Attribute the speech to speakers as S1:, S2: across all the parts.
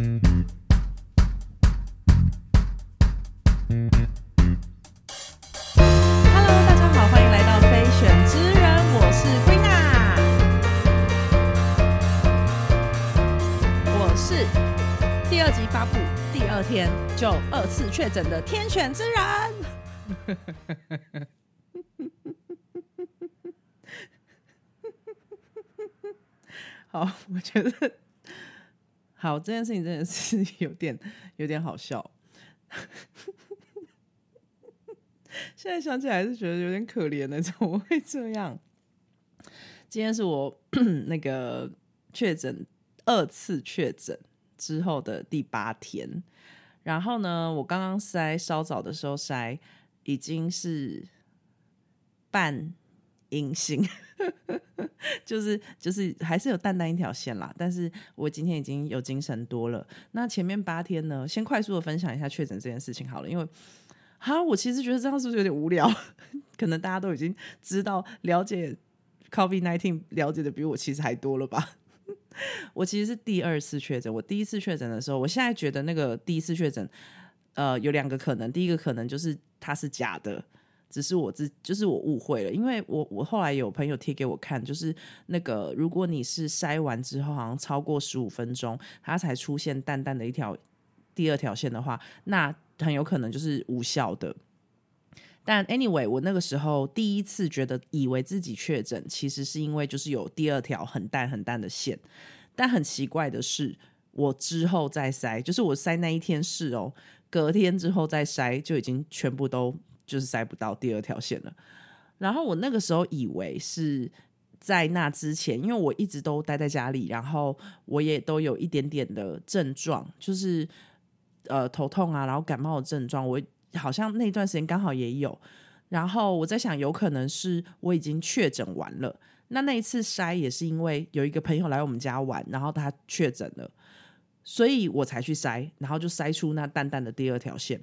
S1: Hello，大家好，欢迎来到非选之人，我是 Queen 我是第二集发布第二天就二次确诊的天选之人。好，我觉得好这件事情真的是 有点有点好笑。现在想起来还是觉得有点可怜的，怎么会这样？今天是我 那个确诊二次确诊之后的第八天，然后呢，我刚刚筛稍早的时候筛已经是半阴性，就是就是还是有淡淡一条线啦，但是我今天已经有精神多了。那前面八天呢，先快速的分享一下确诊这件事情好了，因为。哈，我其实觉得这样是不是有点无聊？可能大家都已经知道、了解 COVID nineteen，了解的比我其实还多了吧？我其实是第二次确诊，我第一次确诊的时候，我现在觉得那个第一次确诊，呃，有两个可能。第一个可能就是它是假的，只是我自就是我误会了，因为我我后来有朋友贴给我看，就是那个如果你是筛完之后，好像超过十五分钟，它才出现淡淡的一条第二条线的话，那。很有可能就是无效的，但 anyway，我那个时候第一次觉得以为自己确诊，其实是因为就是有第二条很淡很淡的线。但很奇怪的是，我之后再筛，就是我筛那一天是哦，隔天之后再筛就已经全部都就是筛不到第二条线了。然后我那个时候以为是在那之前，因为我一直都待在家里，然后我也都有一点点的症状，就是。呃，头痛啊，然后感冒的症状，我好像那段时间刚好也有。然后我在想，有可能是我已经确诊完了。那那一次筛也是因为有一个朋友来我们家玩，然后他确诊了，所以我才去筛，然后就筛出那淡淡的第二条线。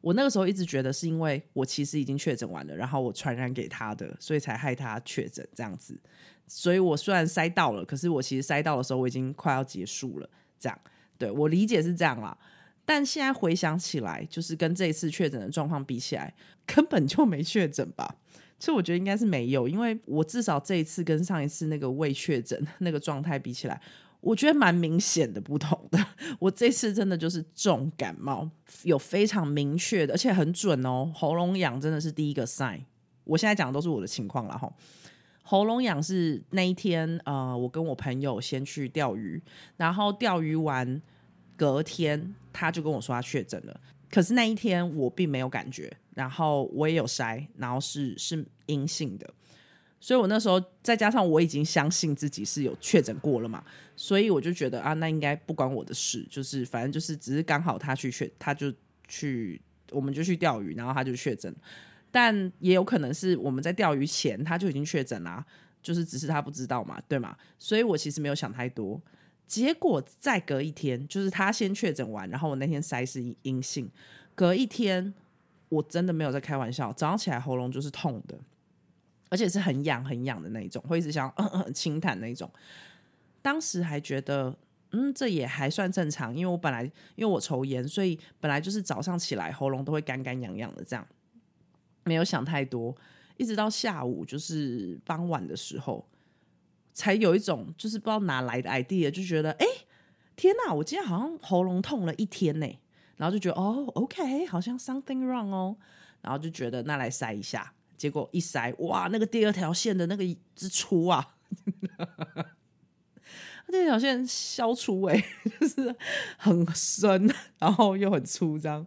S1: 我那个时候一直觉得是因为我其实已经确诊完了，然后我传染给他的，所以才害他确诊这样子。所以我虽然塞到了，可是我其实塞到的时候我已经快要结束了，这样。对我理解是这样啦，但现在回想起来，就是跟这一次确诊的状况比起来，根本就没确诊吧？其实我觉得应该是没有，因为我至少这一次跟上一次那个未确诊 那个状态比起来，我觉得蛮明显的不同的。我这次真的就是重感冒，有非常明确的，而且很准哦。喉咙痒真的是第一个 sign。我现在讲的都是我的情况了哈。喉咙痒是那一天，呃，我跟我朋友先去钓鱼，然后钓鱼完隔天他就跟我说他确诊了。可是那一天我并没有感觉，然后我也有筛，然后是是阴性的，所以我那时候再加上我已经相信自己是有确诊过了嘛，所以我就觉得啊，那应该不关我的事，就是反正就是只是刚好他去确，他就去，我们就去钓鱼，然后他就确诊。但也有可能是我们在钓鱼前他就已经确诊啦，就是只是他不知道嘛，对吗？所以我其实没有想太多。结果再隔一天，就是他先确诊完，然后我那天筛是阴性，隔一天我真的没有在开玩笑，早上起来喉咙就是痛的，而且是很痒很痒的那种，会一直想轻弹那种。当时还觉得嗯，这也还算正常，因为我本来因为我抽烟，所以本来就是早上起来喉咙都会干干痒痒的这样。没有想太多，一直到下午就是傍晚的时候，才有一种就是不知道哪来的 idea，就觉得哎，天哪，我今天好像喉咙痛了一天呢，然后就觉得哦，OK，好像 something wrong 哦，然后就觉得那来塞一下，结果一塞，哇，那个第二条线的那个之粗啊，那条线消除哎，就是很深，然后又很粗，这样。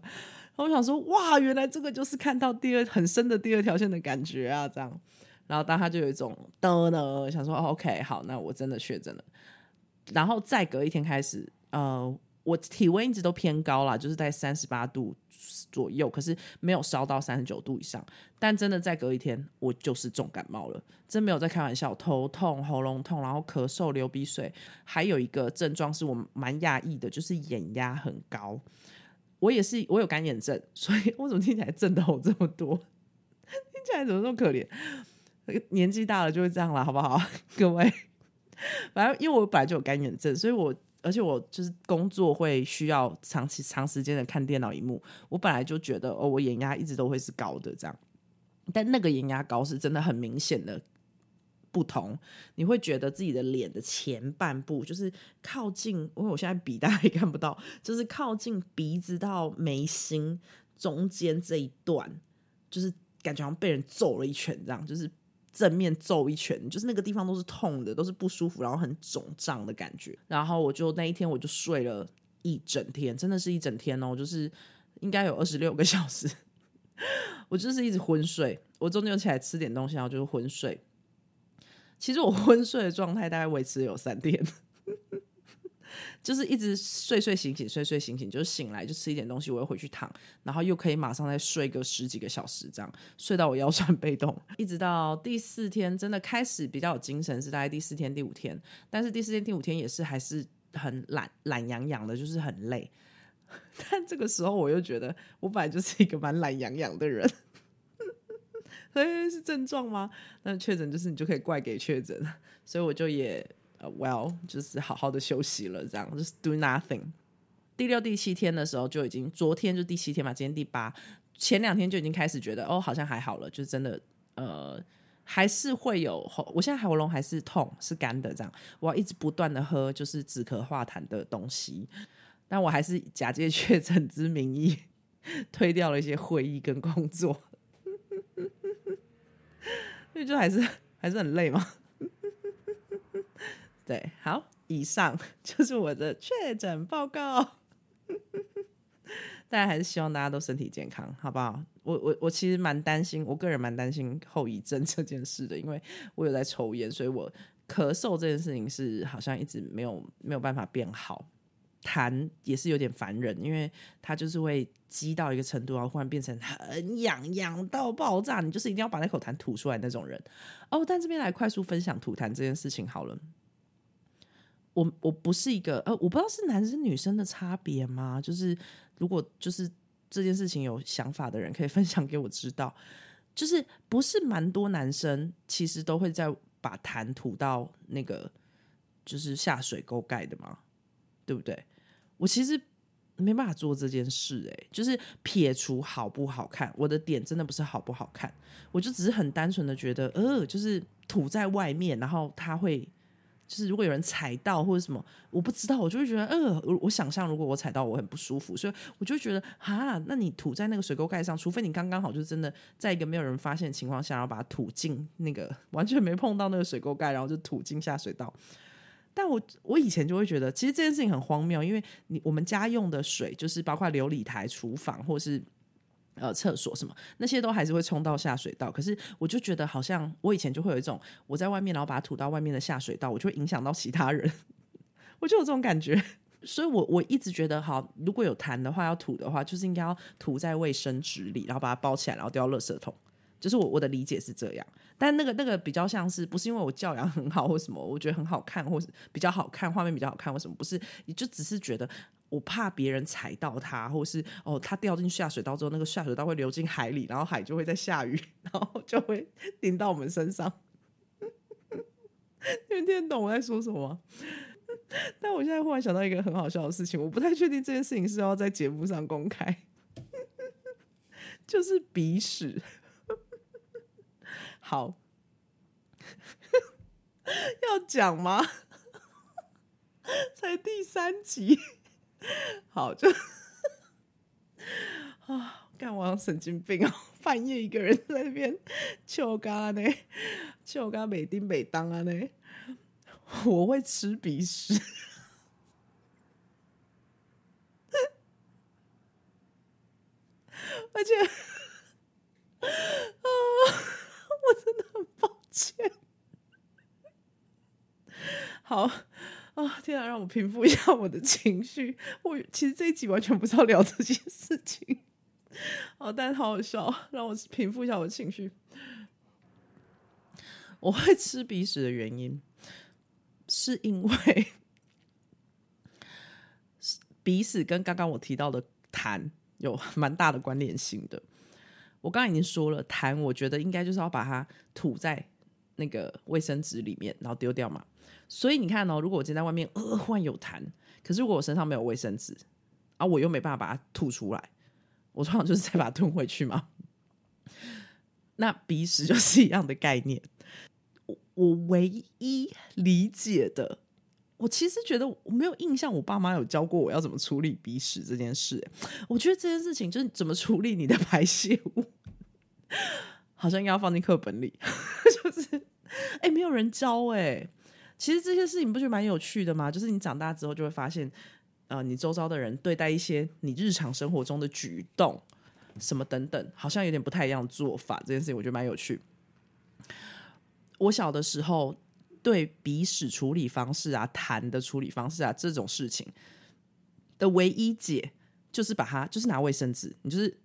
S1: 我想说，哇，原来这个就是看到第二很深的第二条线的感觉啊，这样。然后当他就有一种的呢，想说，OK，好，那我真的确诊了。然后再隔一天开始，呃，我体温一直都偏高了，就是在三十八度左右，可是没有烧到三十九度以上。但真的再隔一天，我就是重感冒了，真没有在开玩笑，头痛、喉咙痛，然后咳嗽、流鼻水，还有一个症状是我蛮讶异的，就是眼压很高。我也是，我有干眼症，所以 我怎么听起来症头这么多？听起来怎么这么可怜？年纪大了就会这样了，好不好？各位，反正因为我本来就有干眼症，所以我而且我就是工作会需要长期长时间的看电脑荧幕，我本来就觉得哦，我眼压一直都会是高的这样，但那个眼压高是真的很明显的不同，你会觉得自己的脸的前半部就是靠近，因为我现在笔大家也看不到，就是靠近鼻子到眉心中间这一段，就是感觉好像被人揍了一拳这样，就是。正面揍一拳，就是那个地方都是痛的，都是不舒服，然后很肿胀的感觉。然后我就那一天我就睡了一整天，真的是一整天哦，就是应该有二十六个小时，我就是一直昏睡。我中间起来吃点东西，然后就是昏睡。其实我昏睡的状态大概维持有三天。就是一直睡睡醒醒，睡睡醒醒，就是醒来就吃一点东西，我又回去躺，然后又可以马上再睡个十几个小时，这样睡到我腰酸背痛，一直到第四天真的开始比较有精神，是大概第四天第五天，但是第四天第五天也是还是很懒懒洋洋的，就是很累。但这个时候我又觉得我本来就是一个蛮懒洋洋的人，所以是症状吗？那确诊就是你就可以怪给确诊，所以我就也。Well，就是好好的休息了，这样就是 do nothing。第六、第七天的时候就已经，昨天就第七天嘛，今天第八，前两天就已经开始觉得哦，好像还好了，就真的呃，还是会有喉，我现在喉咙还是痛，是干的，这样我要一直不断的喝就是止咳化痰的东西，但我还是假借确诊之名义推掉了一些会议跟工作，因为就还是还是很累嘛。对，好，以上 就是我的确诊报告。大家还是希望大家都身体健康，好不好？我我我其实蛮担心，我个人蛮担心后遗症这件事的，因为我有在抽烟，所以我咳嗽这件事情是好像一直没有没有办法变好。痰也是有点烦人，因为它就是会积到一个程度，然后忽然变成很痒，痒到爆炸，你就是一定要把那口痰吐出来那种人。哦，但这边来快速分享吐痰这件事情好了。我我不是一个呃，我不知道是男生女生的差别吗？就是如果就是这件事情有想法的人，可以 分享给我知道。就是不是蛮多男生其实都会在把痰吐到那个就是下水沟盖的吗？对不对？我其实没办法做这件事，诶，就是撇除好不好看，我的点真的不是好不好看，我就只是很单纯的觉得，呃，就是吐在外面，然后他会。就是如果有人踩到或者什么，我不知道，我就会觉得，呃，我想象如果我踩到，我很不舒服，所以我就觉得，哈，那你吐在那个水沟盖上，除非你刚刚好就真的在一个没有人发现的情况下，然后把它吐进那个完全没碰到那个水沟盖，然后就吐进下水道。但我我以前就会觉得，其实这件事情很荒谬，因为你我们家用的水就是包括琉璃台、厨房或是。呃，厕所什么那些都还是会冲到下水道，可是我就觉得好像我以前就会有一种我在外面，然后把它吐到外面的下水道，我就会影响到其他人，我就有这种感觉，所以我我一直觉得，好，如果有痰的话要吐的话，就是应该要吐在卫生纸里，然后把它包起来，然后丢到垃圾桶，就是我我的理解是这样，但那个那个比较像是不是因为我教养很好或什么，我觉得很好看，或是比较好看，画面比较好看或什么，不是，你就只是觉得。我怕别人踩到它，或是哦，它掉进下水道之后，那个下水道会流进海里，然后海就会在下雨，然后就会淋到我们身上。你们听得懂我在说什么？但我现在忽然想到一个很好笑的事情，我不太确定这件事情是要在节目上公开，就是鼻屎。好，要讲吗？才第三集。好，就啊，干我神经病哦！半夜一个人在那边求干呢，求干美丁美当啊呢，我会吃鼻屎，而且啊，我真的很抱歉。好。啊天啊！让我平复一下我的情绪。我其实这一集完全不是要聊这些事情，哦，但好好笑，让我平复一下我的情绪。我会吃鼻屎的原因，是因为鼻屎跟刚刚我提到的痰有蛮大的关联性的。我刚刚已经说了，痰我觉得应该就是要把它吐在那个卫生纸里面，然后丢掉嘛。所以你看哦，如果我今天在外面呃忽然有痰，可是如果我身上没有卫生纸，啊，我又没办法把它吐出来，我通常就是再把它吞回去嘛。那鼻屎就是 一样的概念。我我唯一理解的，我其实觉得我没有印象，我爸妈有教过我要怎么处理鼻屎这件事。我觉得这件事情就是怎么处理你的 排泄物，好像应该要放进课本里。就是哎，没有人教哎。其实这些事情不就蛮有趣的吗？就是你长大之后就会发现，呃，你周遭的人对待一些你日常生活中的举动。什么等等，好像有点不太一样做法。这件事情我觉得蛮有趣。我小的时候对鼻屎处理方式啊、痰的处理方式啊这种事情的唯一解，就是把它就是拿卫生纸，你就是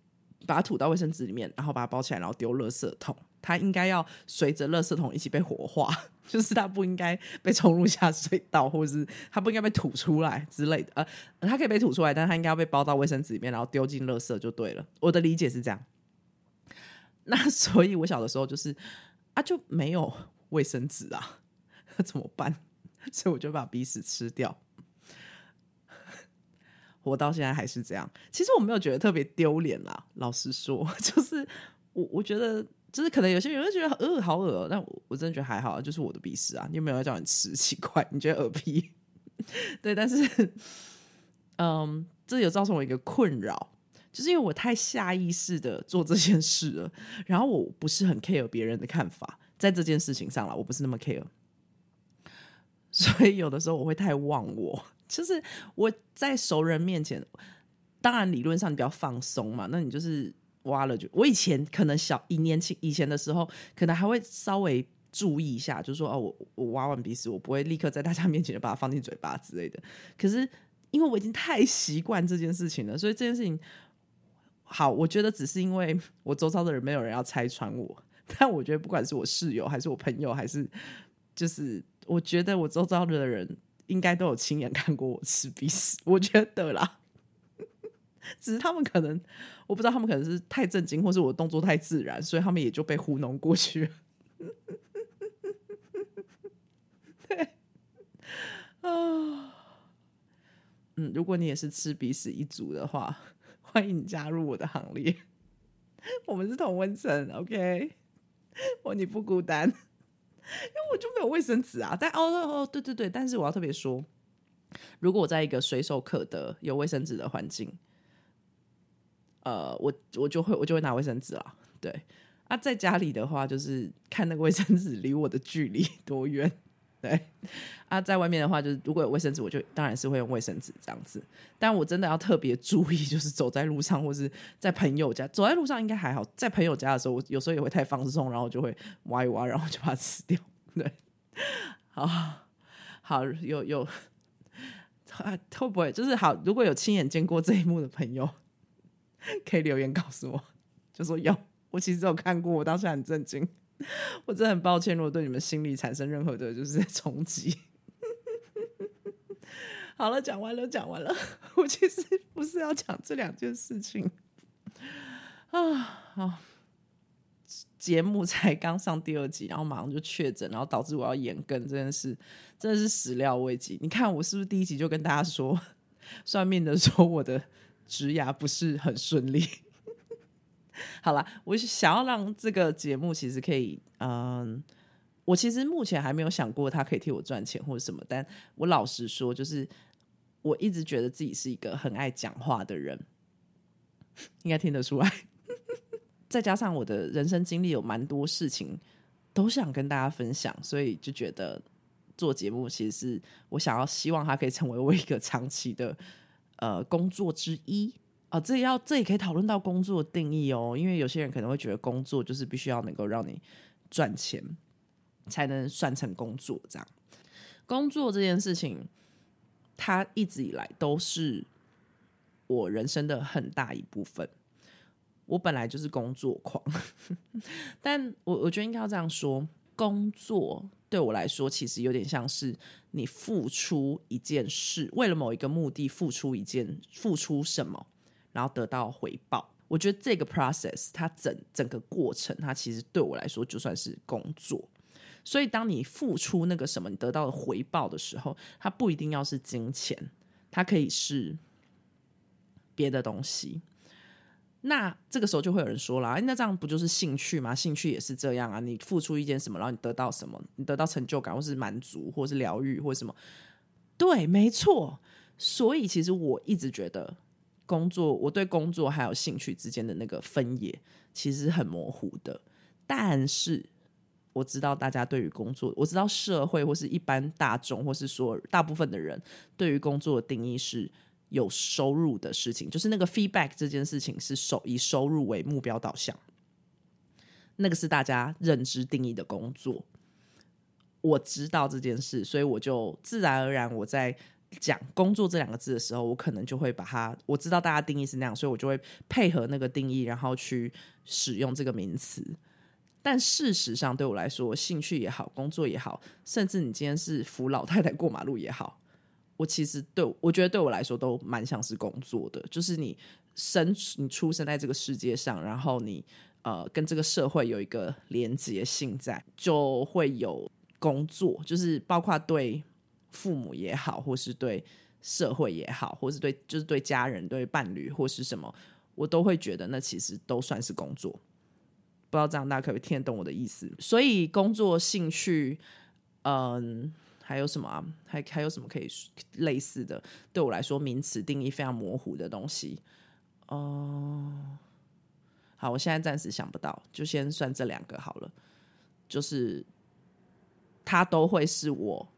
S1: 把它吐到卫生纸里面，然后把它包起来，然后丢垃圾桶。它应该要随着垃圾桶一起被火化，就是它不应该被冲入下水道，或者是它不应该被吐出来之类的。呃，它可以被吐出来，但它应该要被包到卫生纸里面，然后丢进垃圾就对了。我的理解是这样。那所以，我小的时候就是啊，就没有卫生纸啊，怎么办？所以我就把鼻屎吃掉。我到现在还是这样。其实我没有觉得特别丢脸啦，老实说，就是我我觉得。就是可能有些人会觉得呃好恶，但我我真的觉得还好，就是我的鼻屎啊，你有没有要叫你吃？奇怪，你觉得恶屁？对，但是嗯，这有造成我一个困扰，就是因为我太下意识的做这件事了，然后我不是很 care 别人的看法，在这件事情上了，我不是那么 care，所以有的时候我会太忘我，就是我在熟人面前，当然理论上你比较放松嘛，那你就是。挖了就，我以前可能小一年轻以前的时候，可能还会稍微注意一下，就说哦，我我挖完鼻屎，我不会立刻在大家面前就把它放进嘴巴之类的。可是因为我已经太习惯这件事情了，所以这件事情好，我觉得只是因为我周遭的人没有人要拆穿我，但我觉得不管是我室友还是我朋友，还是就是我觉得我周遭的人应该都有亲眼看过我吃鼻屎，我觉得啦。只是他们可能，我不知道他们可能是太震惊，或是我动作太自然，所以他们也就被糊弄过去了。对，啊，嗯，如果你也是吃鼻屎一族的话，欢迎你加入我的行列。我们是同温层，OK？我你不孤单，因为我就没有卫生纸啊。但哦哦，对对对，但是我要特别说，如果我在一个随手可得有卫生纸的环境。呃，我我就会我就会拿卫生纸啦，对。啊，在家里的话，就是看那个卫生纸离我的距离多远，对。啊，在外面的话，就是如果有卫生纸，我就当然是会用卫生纸这样子。但我真的要特别注意，就是 走在路上或是在朋友家，走在路上应该还好，在朋友家的时候，我有时候也会太放松，然后就会挖一挖，然后就把它吃掉。对，好好有有啊，会不会就是好？如果有亲眼见过这一幕的朋友。可以留言告诉我，就说有，我其实有看过，我当时很震惊，我真的很抱歉，如果对你们心理产生任何的就是 冲击。好了，讲完了，讲完了，我其实不是要讲这两件事情啊。好，节目才刚上第二集，然后马上就确诊，然后导致我要延更这件事，真的是始料未及。你看我是不是第一集就跟大家说，算命的说我的。职涯不是很顺利。好了，我想要让这个节目其实可以，嗯，我其实目前还没有想过它可以替我赚钱或者什么。但我老实说，就是我一直觉得自己是一个很爱讲话的人，应该听得出来。再加上我的人生经历有蛮多事情都想跟大家分享，所以就觉得做节目其实是我想要希望它可以成为我一个长期的。呃，工作之一啊，这要这也可以讨论到工作定义哦，因为有些人可能会觉得工作就是必须要能够让你赚钱才能算成工作，这样工作这件事情，它一直以来都是我人生的很大一部分。我本来就是工作狂，但我我觉得应该要这样说，工作。对我来说，其实有点像是你付出一件事，为了某一个目的付出一件，付出什么，然后得到回报。我觉得这个 process，它整整个过程，它其实对我来说就算是工作。所以当你付出那个什么，你得到的回报的时候，它不一定要是金钱，它可以是别的东西。那这个时候就会有人说了，那这样不就是兴趣吗？兴趣也是这样啊，你付出一件什么，然后你得到什么，你得到成就感，或是满足，或是疗愈，或什么？对，没错。所以其实我一直觉得，工作我对工作还有兴趣之间的那个分野其实很模糊的。但是我知道大家对于工作，我知道社会或是一般大众，或是说大部分的人对于工作的定义是。有收入的事情，就是那个 feedback 这件事情是收以收入为目标导向，那个是大家认知定义的工作。我知道这件事，所以我就自然而然我在讲工作这两个字的时候，我可能就会把它我知道大家定义是那样，所以我就会配合那个定义，然后去使用这个名词。但事实上，对我来说，兴趣也好，工作也好，甚至你今天是扶老太太过马路也好。我其实对我觉得对我来说都蛮像是工作的，就是你生你出生在这个世界上，然后你呃跟这个社会有一个连接性在，就会有工作，就是包括对父母也好，或是对社会也好，或是对就是对家人、对伴侣或是什么，我都会觉得那其实都算是工作。不知道这样大家可不可以听得懂我的意思？所以工作兴趣，嗯。还有什么啊？还还有什么可以类似的？对我来说，名词定义非常模糊的东西。哦，好，我现在暂时想不到，就先算这两个好了。就是它都会是我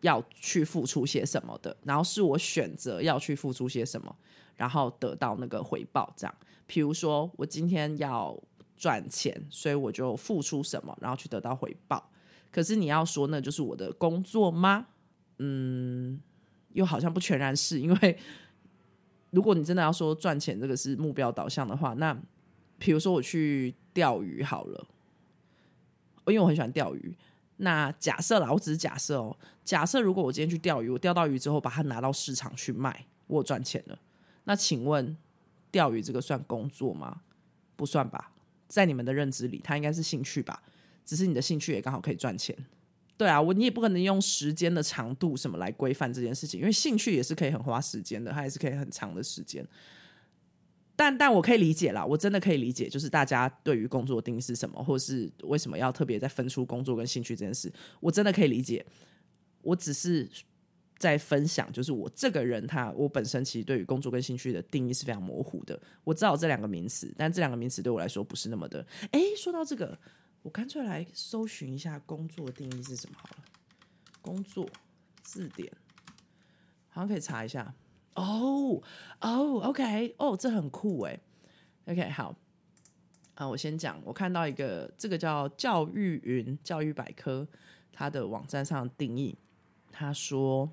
S1: 要去付出些什么的，然后是我选择要去付出些什么，然后得到那个回报。这样，比如说我今天要赚钱，所以我就付出什么，然后去得到回报。可是你要说那就是我的工作吗？嗯，又好像不全然是因为，如果你真的要说赚钱这个是目标导向的话，那比如说我去钓鱼好了，因为我很喜欢钓鱼。那假设啦，我只是假设哦，假设如果我今天去钓鱼，我钓到鱼之后把它拿到市场去卖，我赚钱了。那请问钓鱼这个算工作吗？不算吧，在你们的认知里，它应该是兴趣吧。只是你的兴趣也刚好可以赚钱，对啊，我你也不可能用时间的长度什么来规范这件事情，因为兴趣也是可以很花时间的，它也是可以很长的时间。但但我可以理解啦，我真的可以理解，就是大家对于工作定义是什么，或是为什么要特别在分出工作跟兴趣这件事，我真的可以理解。我只是在分享，就是我这个人他，我本身其实对于工作跟兴趣的定义是非常模糊的。我知道这两个名词，但这两个名词对我来说不是那么的。哎，说到这个。我干脆来搜寻一下工作定义是什么好了。工作字典好像可以查一下。哦哦，OK，哦，这很酷哎。OK，好啊，我先讲。我看到一个，这个叫教育云教育百科，它的网站上定义，他说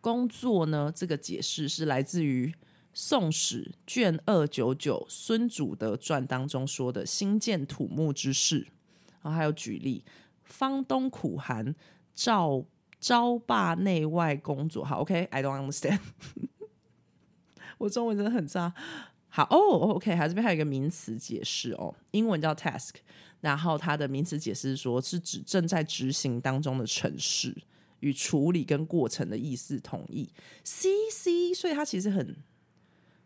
S1: 工作呢，这个解释是来自于。《宋史》卷二九九《孙祖德传》当中说的“新建土木之事”，然后还有举例：方东苦寒，赵招罢内外工作。好，OK，I don't understand。我中文真的很差。好哦，OK，还这边还有一个名词解释哦，英文叫 task，然后它的名词解释说是指正在执行当中的程式与处理跟过程的意思统一。C C，所以它其实很。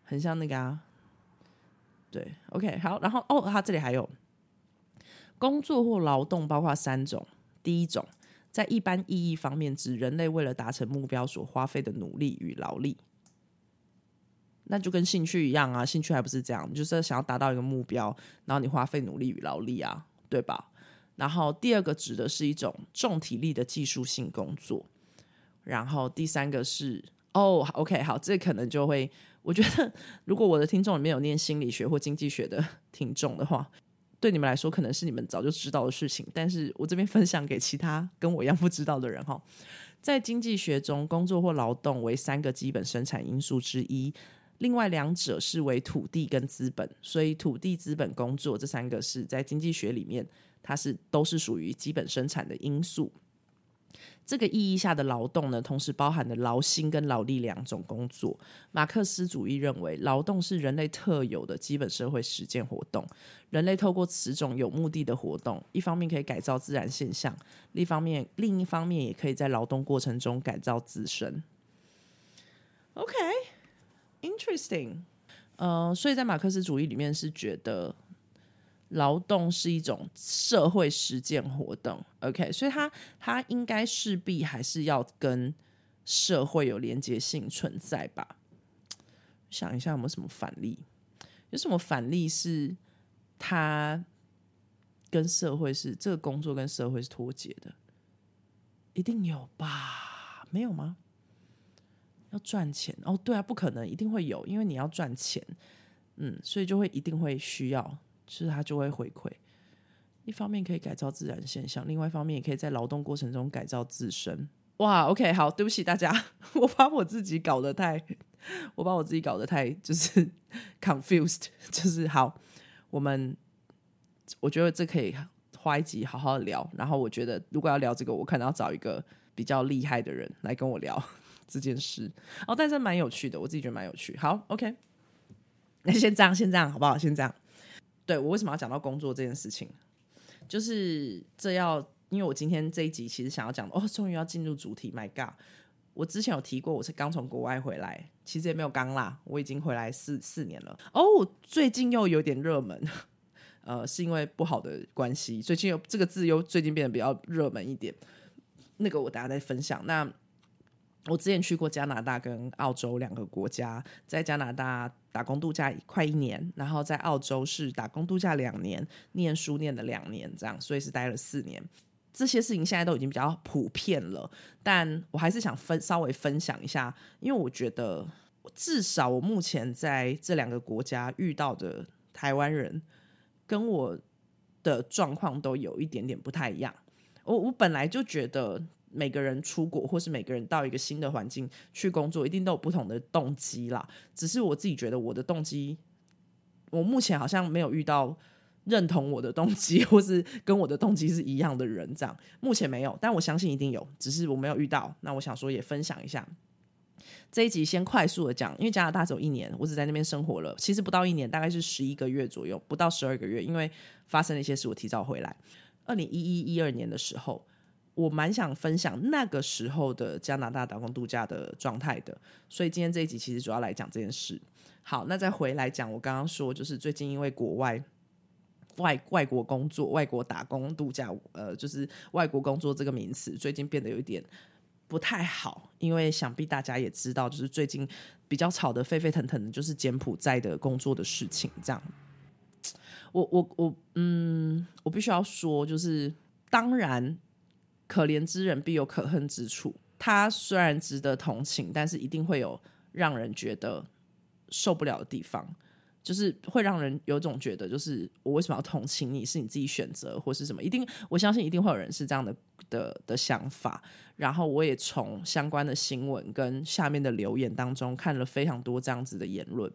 S1: 很像那个啊，对，OK，好，然后哦，它这里还有工作或劳动，包括三种。第一种，在一般意义方面，指人类为了达成目标所花费的努力与劳力。那就跟兴趣一样啊，兴趣还不是这样，就是想要达到一个目标，然后你花费努力与劳力啊，对吧？然后第二个指的是一种重体力的技术性工作。然后第三个是哦，OK，好，这可能就会。我觉得，如果我的听众里面有念心理学或经济学的 听众的话，对你们来说可能是你们早就知道的事情。但是我这边分享给其他跟我一样不知道的人哈，在经济学中，工作或劳动为三个基本生产因素之一，另外两者是为土地跟资本。所以，土地、资本、工作这三个是在经济学里面，它是都是属于基本生产的因素。这个意义下的劳动呢，同时包含了劳心跟劳力两种工作。马克思主义认为，劳动是人类特有的基本社会实践活动。人类透过此种有目的的活动，一方面可以改造自然现象，另一方面另一方面也可以在劳动过程中改造自身。OK，interesting。呃，所以在马克思主义里面是觉得。劳动是一种社会实践活动，OK，所以它它应该势必还是要跟社会有连接性存在吧？想一下有没有什么反例？有什么反例是它跟社会是这个工作跟社会是脱节的？一定有吧？没有吗？要赚钱哦，对啊，不可能，一定会有，因为你要赚钱，嗯，所以就会一定会需要。是它就会回馈，一方面可以改造自然现象，另外一方面也可以在劳动过程中改造自身。哇，OK，好，对不起大家，我把我自己搞得太，我把我自己搞得太就是 confused，就是好，我们我觉得这可以花一集好好聊。然后我觉得如果要聊这个，我可能要找一个比较厉害的人来跟我聊这件事。哦，但是蛮有趣的，我自己觉得蛮有趣。好，OK，那先这样，先这样好不好？先这样。对我为什么要讲到工作这件事情？就是这要，因为我今天这一集其实想要讲哦，终于要进入主题。My God，我之前有提过，我是刚从国外回来，其实也没有刚啦，我已经回来四四年了。哦，最近又有点热门，呃，是因为不好的关系，最近又这个字又最近变得比较热门一点。那个我等下再分享。那我之前去过加拿大跟澳洲两个国家，在加拿大打工度假快一年，然后在澳洲是打工度假两年，念书念了两年，这样，所以是待了四年。这些事情现在都已经比较普遍了，但我还是想分稍微分享一下，因为我觉得至少我目前在这两个国家遇到的台湾人，跟我的状况都有一点点不太一样。我我本来就觉得。每个人出国，或是每个人到一个新的环境去工作，一定都有不同的动机啦。只是我自己觉得，我的动机，我目前好像没有遇到认同我的动机，或是跟我的动机是一样的人。这样目前没有，但我相信一定有，只是我没有遇到。那我想说，也分享一下这一集，先快速的讲，因为加拿大只有一年，我只在那边生活了，其实不到一年，大概是十一个月左右，不到十二个月，因为发生了一些事，我提早回来。二零一一一二年的时候。我蛮想分享那个时候的加拿大打工度假的状态的，所以今天这一集其实主要来讲这件事。好，那再回来讲，我刚刚说就是最近因为国外外外国工作、外国打工度假，呃，就是外国工作这个名词最近变得有一点不太好，因为想必大家也知道，就是最近比较吵得沸沸腾腾的，就是柬埔寨的工作的事情。这样，我我我，嗯，我必须要说，就是当然。可怜之人必有可恨之处。他虽然值得同情，但是一定会有让人觉得受不了的地方，就是会让人有种觉得，就是我为什么要同情你？是你自己选择，或是什么？一定，我相信一定会有人是这样的的的想法。然后我也从相关的新闻跟下面的留言当中看了非常多这样子的言论。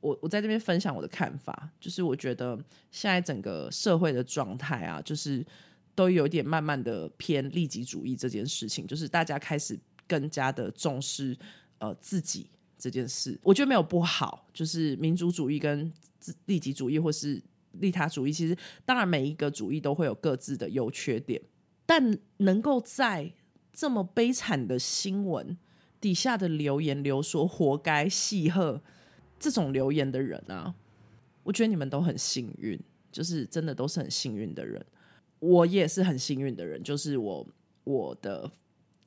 S1: 我我在这边分享我的看法，就是我觉得现在整个社会的状态啊，就是。都有点慢慢的偏利己主义这件事情，就是大家开始更加的重视呃自己这件事。我觉得没有不好，就是民族主义跟利己主义或是利他主义，其实当然每一个主义都会有各自的优缺点，但能够在这么悲惨的新闻底下的留言留说活该戏鹤这种留言的人啊，我觉得你们都很幸运，就是真的都是很幸运的人。我也是很幸运的人，就是我我的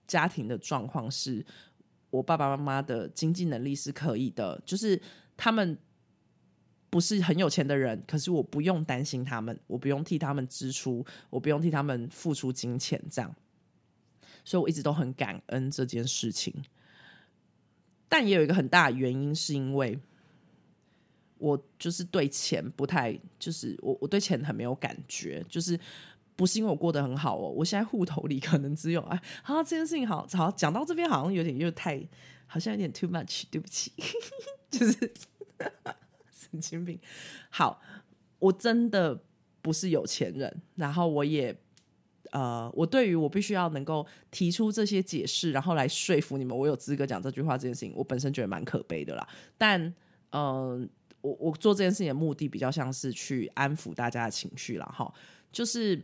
S1: 家庭的状况是，我爸爸妈妈的经济能力是可以的，就是他们不是很有钱的人，可是我不用担心他们，我不用替他们支出，我不用替他们付出金钱，这样，所以我一直都很感恩这件事情。但也有一个很大的原因，是因为我就是对钱不太，就是我我对钱很没有感觉，就是。不是因为我过得很好哦，我现在户头里可能只有哎，好这件事情好好讲到这边好像有点又太，好像有点 too much，对不起，就是 神经病。好，我真的不是有钱人，然后我也呃，我对于我必须要能够提出这些解释，然后来说服你们我有资格讲这句话这件事情，我本身觉得蛮可悲的啦。但嗯，我我做这件事情的目的比较像是去安抚大家的情绪了哈，就是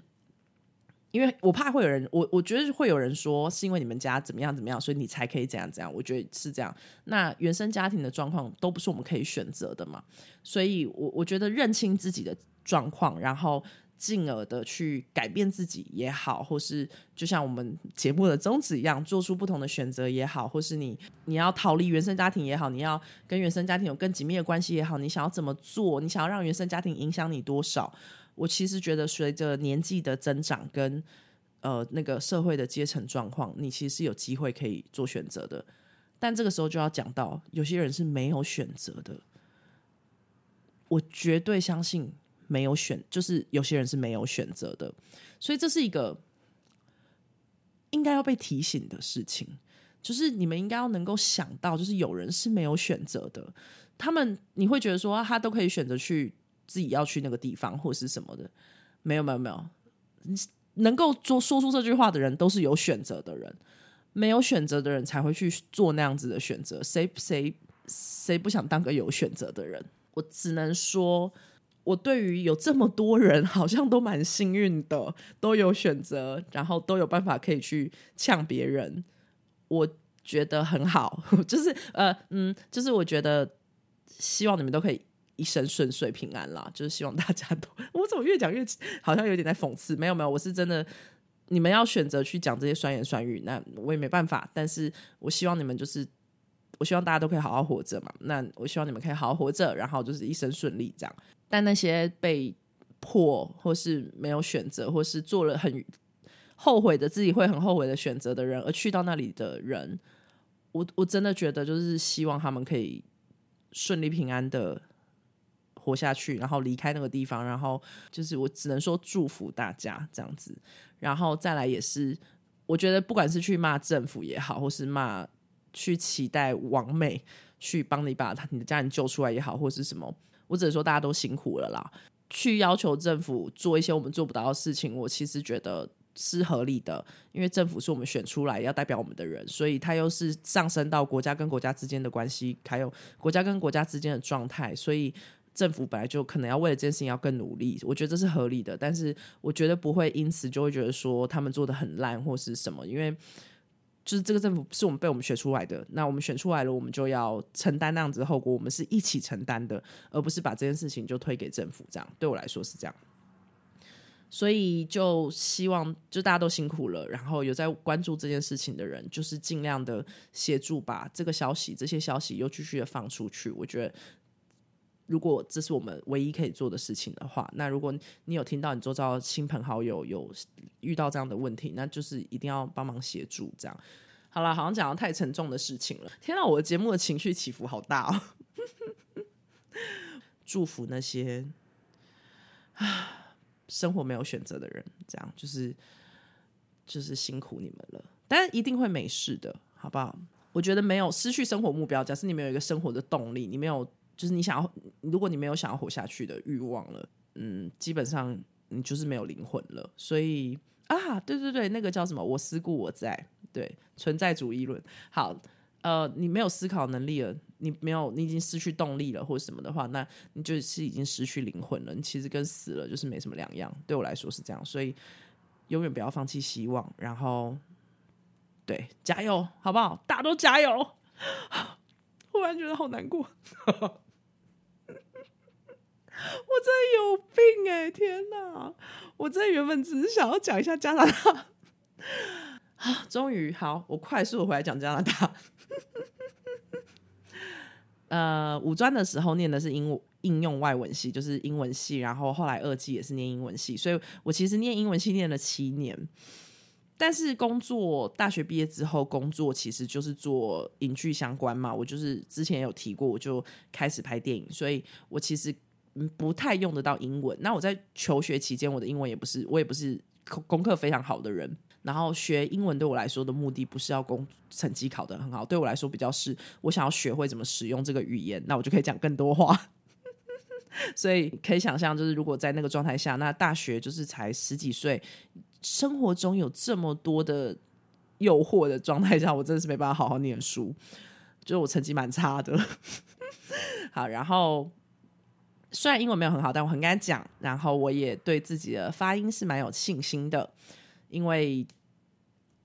S1: 因为我怕会有人，我我觉得会有人说是因为你们家怎么样怎么样，所以你才可以怎样怎样。我觉得是这样。那原生家庭的状况都不是我们可以选择的嘛，所以我我觉得认清自己的状况，然后。进而的去改变自己也好，或是就像我们节目的宗旨一样，做出不同的选择也好，或是你你要逃离原生家庭也好，你要跟原生家庭有更紧密的关系也好，你想要怎么做？你想要让原生家庭影响你多少？我其实觉得，随着年纪的增长跟呃那个社会的阶层状况，你其实是有机会可以做选择的。但这个时候就要讲到，有些人是没有选择的。我绝对相信。没有选，就是有些人是没有选择的，所以这是一个应该要被提醒的事情。就是你们应该要能够想到，就是有人是没有选择的。他们你会觉得说，他都可以选择去自己要去那个地方，或是什么的。没有，没有，没有。能够做说出这句话的人，都是有选择的人。没有选择的人才会去做那样子的选择。谁谁谁不想当个有选择的人？我只能说。我对于有这么多人，好像都蛮幸运的，都有选择，然后都有办法可以去呛别人，我觉得很好。就是呃嗯，就是我觉得希望你们都可以一生顺遂平安啦。就是希望大家都，我怎么越讲越好像有点在讽刺？没有没有，我是真的。你们要选择去讲这些酸言酸语，那我也没办法。但是我希望你们就是，我希望大家都可以好好活着嘛。那我希望你们可以好好活着，然后就是一生顺利这样。但那些被迫或是没有选择，或是做了很后悔的自己会很后悔的选择的人，而去到那里的人，我我真的觉得就是希望他们可以顺利平安的活下去，然后离开那个地方，然后就是我只能说祝福大家这样子，然后再来也是，我觉得不管是去骂政府也好，或是骂去期待王美去帮你把他你的家人救出来也好，或是什么。我只能说大家都辛苦了啦，去要求政府做一些我们做不到的事情，我其实觉得是合理的，因为政府是我们选出来要代表我们的人，所以他又是上升到国家跟国家之间的关系，还有国家跟国家之间的状态，所以政府本来就可能要为了这件事情要更努力，我觉得这是合理的，但是我觉得不会因此就会觉得说他们做的很烂或是什么，因为。就是这个政府是我们被我们选出来的，那我们选出来了，我们就要承担那样子的后果，我们是一起承担的，而不是把这件事情就推给政府。这样对我来说是这样，所以就希望就大家都辛苦了，然后有在关注这件事情的人，就是尽量的协助把这个消息、这些消息又继续的放出去。我觉得。如果这是我们唯一可以做的事情的话，那如果你有听到你周遭亲朋好友有遇到这样的问题，那就是一定要帮忙协助。这样好了，好像讲到太沉重的事情了。天啊，我的节目的情绪起伏好大哦！祝福那些啊生活没有选择的人，这样就是就是辛苦你们了，但一定会没事的，好不好？我觉得没有失去生活目标，假设你没有一个生活的动力，你没有。就是你想要，如果你没有想要活下去的欲望了，嗯，基本上你就是没有灵魂了。所以啊，对对对，那个叫什么？我思故我在，对，存在主义论。好，呃，你没有思考能力了，你没有，你已经失去动力了，或者什么的话，那你就是已经失去灵魂了。你其实跟死了就是没什么两样。对我来说是这样，所以永远不要放弃希望。然后，对，加油，好不好？大家都加油！忽然觉得好难过。我真的有病哎！天哪，我真的原本只是想要讲一下加拿大。啊，终于好，我快速回来讲加拿大。呃，五专的时候念的是英应用外文系，就是英文系，然后后来二季也是念英文系，所以我其实念英文系念了七年。但是工作，大学毕业之后工作其实就是做影剧相关嘛。我就是之前有提过，我就开始拍电影，所以我其实。不太用得到英文。那我在求学期间，我的英文也不是，我也不是功课非常好的人。然后学英文对我来说的目的，不是要公成绩考得很好，对我来说比较是我想要学会怎么使用这个语言，那我就可以讲更多话。所以可以想象，就是如果在那个状态下，那大学就是才十几岁，生活中有这么多的诱惑的状态下，我真的是没办法好好念书，就是我成绩蛮差的。好，然后虽然英文没有很好，但我很敢讲，然后我也对自己的发音是蛮有信心的，因为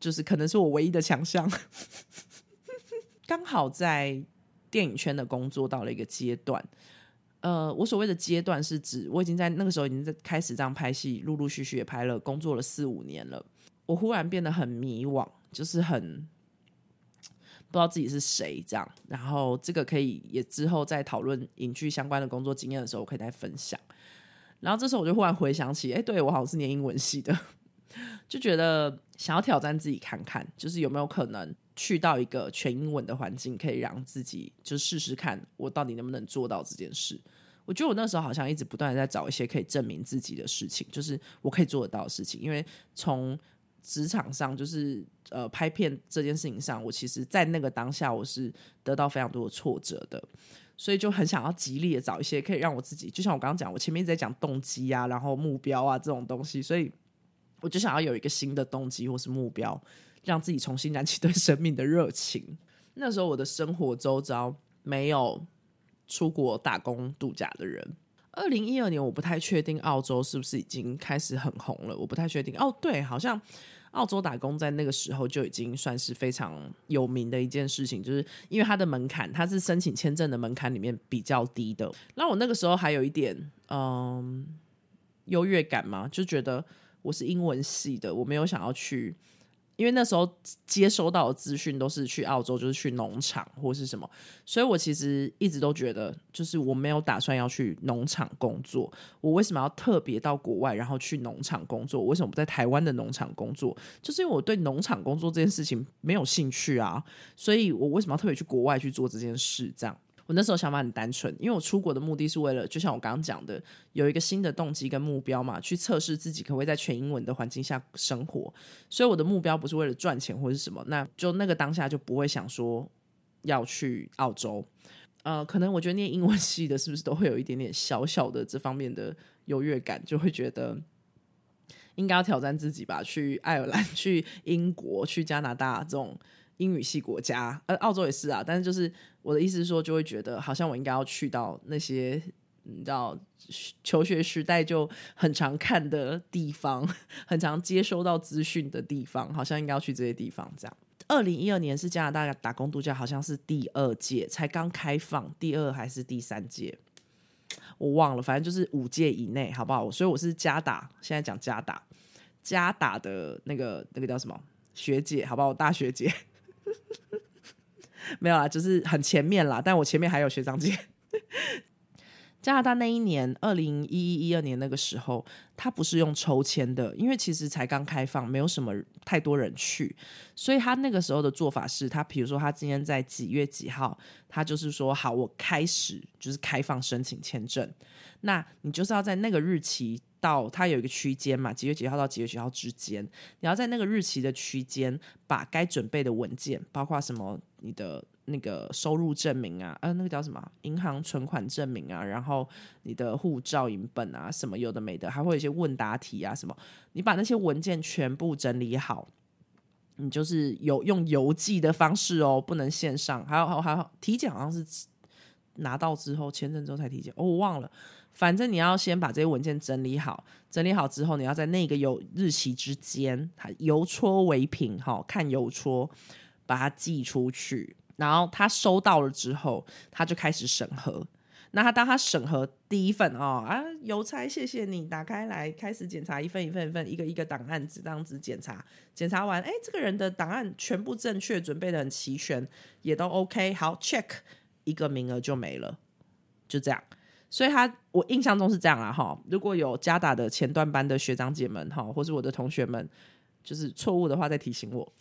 S1: 就是可能是我唯一的强项。刚好在电影圈的工作到了一个阶段，呃，我所谓的阶段是指我已经在那个时候已经在开始这样拍戏，陆陆续续也拍了，工作了四五年了。我忽然变得很迷惘，就是很不知道自己是谁这样。然后这个可以也之后在讨论影剧相关的工作经验的时候，我可以再分享。然后这时候我就忽然回想起，哎，对我好像是念英文系的，就觉得想要挑战自己看看，就是有没有可能。去到一个全英文的环境，可以让自己就试试看，我到底能不能做到这件事。我觉得我那时候好像一直不断的在找一些可以证明自己的事情，就是我可以做得到的事情。因为从职场上，就是呃拍片这件事情上，我其实在那个当下我是得到非常多的挫折的，所以就很想要极力的找一些可以让我自己，就像我刚刚讲，我前面一直在讲动机啊，然后目标啊这种东西，所以我就想要有一个新的动机或是目标。让自己重新燃起对生命的热情。那时候我的生活周遭没有出国打工度假的人。二零一二年，我不太确定澳洲是不是已经开始很红了。我不太确定。哦，对，好像澳洲打工在那个时候就已经算是非常有名的一件事情，就是因为它的门槛，它是申请签证的门槛里面比较低的。那我那个时候还有一点嗯优越感嘛，就觉得我是英文系的，我没有想要去。因为那时候接收到的资讯都是去澳洲，就是去农场或是什么，所以我其实一直都觉得，就是我没有打算要去农场工作。我为什么要特别到国外，然后去农场工作？为什么不在台湾的农场工作？就是因为我对农场工作这件事情没有兴趣啊，所以我为什么要特别去国外去做这件事？这样。我那时候想法很单纯，因为我出国的目的是为了，就像我刚刚讲的，有一个新的动机跟目标嘛，去测试自己可不可以在全英文的环境下生活。所以我的目标不是为了赚钱或者什么，那就那个当下就不会想说要去澳洲。呃，可能我觉得念英文系的，是不是都会有一点点小小的这方面的优越感，就会觉得应该要挑战自己吧，去爱尔兰、去英国、去加拿大这种。英语系国家，呃，澳洲也是啊，但是就是我的意思是说，就会觉得好像我应该要去到那些你知道求学时代就很常看的地方，很常接收到资讯的地方，好像应该要去这些地方。这样，二零一二年是加拿大打工度假，好像是第二届才刚开放，第二还是第三届，我忘了，反正就是五届以内，好不好？所以我是加打，现在讲加打，加打的那个那个叫什么学姐，好不好？我大学姐。没有啦，就是很前面啦，但我前面还有学长姐。加拿大那一年，二零一一一二年那个时候，他不是用抽签的，因为其实才刚开放，没有什么太多人去，所以他那个时候的做法是，他比如说他今天在几月几号，他就是说好，我开始就是开放申请签证，那你就是要在那个日期到，他有一个区间嘛，几月几号到几月几号之间，你要在那个日期的区间把该准备的文件，包括什么你的。那个收入证明啊，呃，那个叫什么？银行存款证明啊，然后你的护照影本啊，什么有的没的，还会有一些问答题啊，什么？你把那些文件全部整理好，你就是有用邮寄的方式哦，不能线上。还有还有还有，体检好像是拿到之后签证之后才体检，哦，我忘了。反正你要先把这些文件整理好，整理好之后，你要在那个有日期之间，邮戳为凭，哈，看邮戳，把它寄出去。然后他收到了之后，他就开始审核。那他当他审核第一份哦啊邮差，谢谢你打开来开始检查一份一份一份一个一个档案纸这样子检查，检查完哎这个人的档案全部正确，准备的很齐全，也都 OK，好 check 一个名额就没了，就这样。所以他我印象中是这样啊哈。如果有加打的前段班的学长姐们哈，或是我的同学们，就是错误的话再提醒我。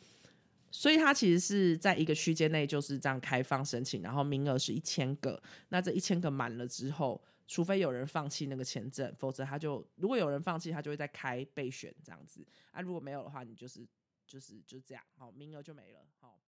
S1: 所以它其实是在一个区间内就是这样开放申请，然后名额是一千个。那这一千个满了之后，除非有人放弃那个签证，否则他就如果有人放弃，他就会再开备选这样子。啊，如果没有的话，你就是就是就这样，好，名额就没了，好。